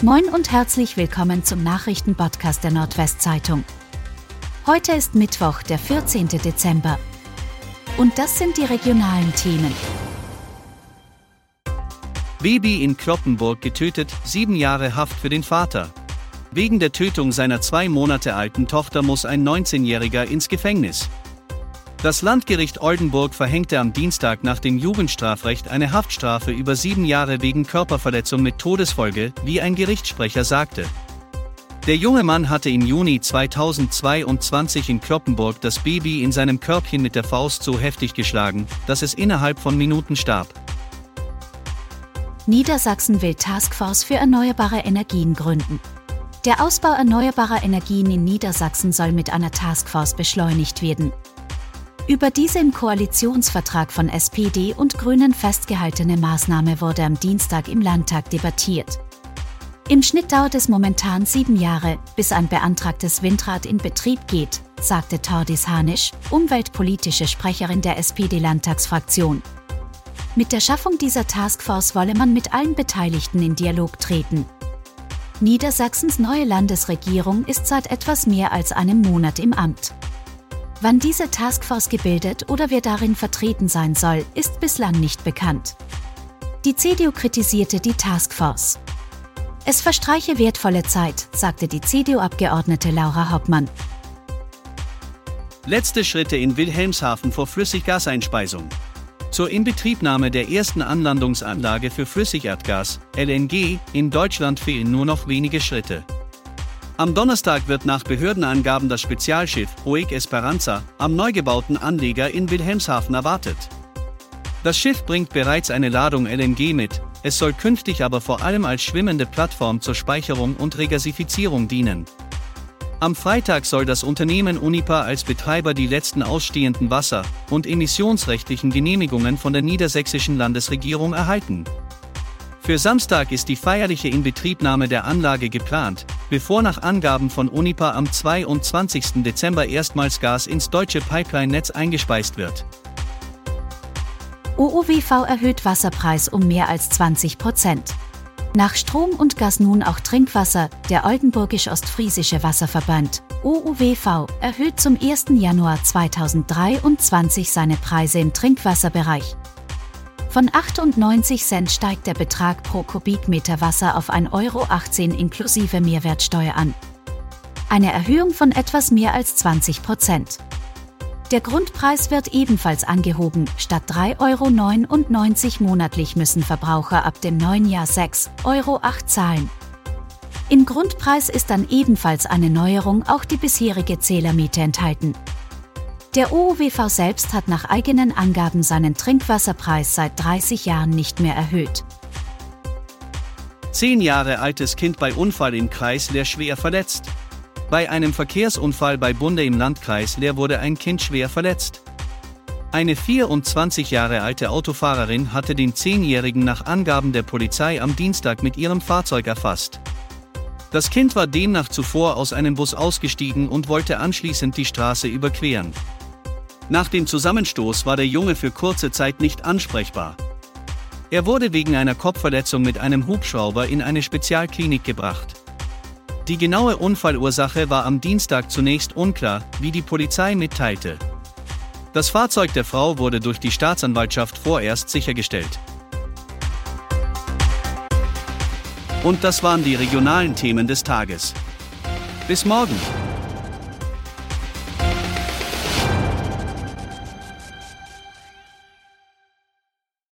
Moin und herzlich willkommen zum Nachrichtenpodcast der Nordwestzeitung. Heute ist Mittwoch, der 14. Dezember. Und das sind die regionalen Themen. Baby in Kloppenburg getötet, sieben Jahre Haft für den Vater. Wegen der Tötung seiner zwei Monate alten Tochter muss ein 19-Jähriger ins Gefängnis. Das Landgericht Oldenburg verhängte am Dienstag nach dem Jugendstrafrecht eine Haftstrafe über sieben Jahre wegen Körperverletzung mit Todesfolge, wie ein Gerichtssprecher sagte. Der junge Mann hatte im Juni 2022 in Kloppenburg das Baby in seinem Körbchen mit der Faust so heftig geschlagen, dass es innerhalb von Minuten starb. Niedersachsen will Taskforce für erneuerbare Energien gründen. Der Ausbau erneuerbarer Energien in Niedersachsen soll mit einer Taskforce beschleunigt werden. Über diese im Koalitionsvertrag von SPD und Grünen festgehaltene Maßnahme wurde am Dienstag im Landtag debattiert. Im Schnitt dauert es momentan sieben Jahre, bis ein beantragtes Windrad in Betrieb geht, sagte Tordis Hanisch, umweltpolitische Sprecherin der SPD-Landtagsfraktion. Mit der Schaffung dieser Taskforce wolle man mit allen Beteiligten in Dialog treten. Niedersachsens neue Landesregierung ist seit etwas mehr als einem Monat im Amt. Wann diese Taskforce gebildet oder wer darin vertreten sein soll, ist bislang nicht bekannt. Die CDU kritisierte die Taskforce. Es verstreiche wertvolle Zeit, sagte die CDU-Abgeordnete Laura Hauptmann. Letzte Schritte in Wilhelmshaven vor Flüssiggaseinspeisung. Zur Inbetriebnahme der ersten Anlandungsanlage für Flüssigerdgas, LNG, in Deutschland fehlen nur noch wenige Schritte. Am Donnerstag wird nach Behördenangaben das Spezialschiff Hoek Esperanza am neu gebauten Anleger in Wilhelmshaven erwartet. Das Schiff bringt bereits eine Ladung LNG mit, es soll künftig aber vor allem als schwimmende Plattform zur Speicherung und Regasifizierung dienen. Am Freitag soll das Unternehmen Unipa als Betreiber die letzten ausstehenden Wasser- und emissionsrechtlichen Genehmigungen von der niedersächsischen Landesregierung erhalten. Für Samstag ist die feierliche Inbetriebnahme der Anlage geplant, bevor nach Angaben von Unipa am 22. Dezember erstmals Gas ins deutsche Pipeline-Netz eingespeist wird. OOWV erhöht Wasserpreis um mehr als 20 Prozent. Nach Strom und Gas nun auch Trinkwasser, der Oldenburgisch-Ostfriesische Wasserverband, OUWV, erhöht zum 1. Januar 2023 seine Preise im Trinkwasserbereich. Von 98 Cent steigt der Betrag pro Kubikmeter Wasser auf 1,18 Euro inklusive Mehrwertsteuer an. Eine Erhöhung von etwas mehr als 20 Prozent. Der Grundpreis wird ebenfalls angehoben. Statt 3,99 Euro monatlich müssen Verbraucher ab dem neuen Jahr 6,08 Euro zahlen. Im Grundpreis ist dann ebenfalls eine Neuerung auch die bisherige Zählermiete enthalten. Der OOWV selbst hat nach eigenen Angaben seinen Trinkwasserpreis seit 30 Jahren nicht mehr erhöht. Zehn Jahre altes Kind bei Unfall im Kreis Leer schwer verletzt. Bei einem Verkehrsunfall bei Bunde im Landkreis Leer wurde ein Kind schwer verletzt. Eine 24 Jahre alte Autofahrerin hatte den Zehnjährigen nach Angaben der Polizei am Dienstag mit ihrem Fahrzeug erfasst. Das Kind war demnach zuvor aus einem Bus ausgestiegen und wollte anschließend die Straße überqueren. Nach dem Zusammenstoß war der Junge für kurze Zeit nicht ansprechbar. Er wurde wegen einer Kopfverletzung mit einem Hubschrauber in eine Spezialklinik gebracht. Die genaue Unfallursache war am Dienstag zunächst unklar, wie die Polizei mitteilte. Das Fahrzeug der Frau wurde durch die Staatsanwaltschaft vorerst sichergestellt. Und das waren die regionalen Themen des Tages. Bis morgen!